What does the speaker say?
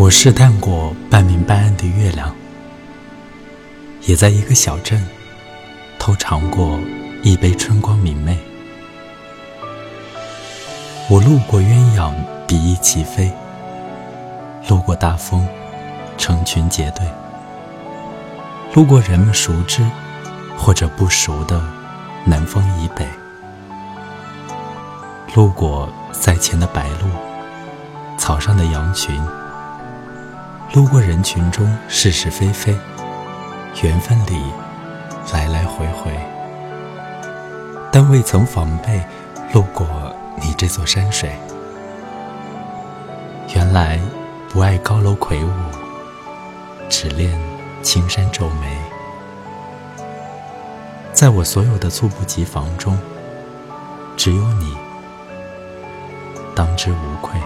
我试探过半明半暗的月亮，也在一个小镇偷尝过一杯春光明媚。我路过鸳鸯比翼齐飞，路过大风成群结队，路过人们熟知或者不熟的南方以北，路过赛前的白鹭，草上的羊群。路过人群中是是非非，缘分里来来回回，但未曾防备路过你这座山水。原来不爱高楼魁梧，只恋青山皱眉。在我所有的猝不及防中，只有你当之无愧。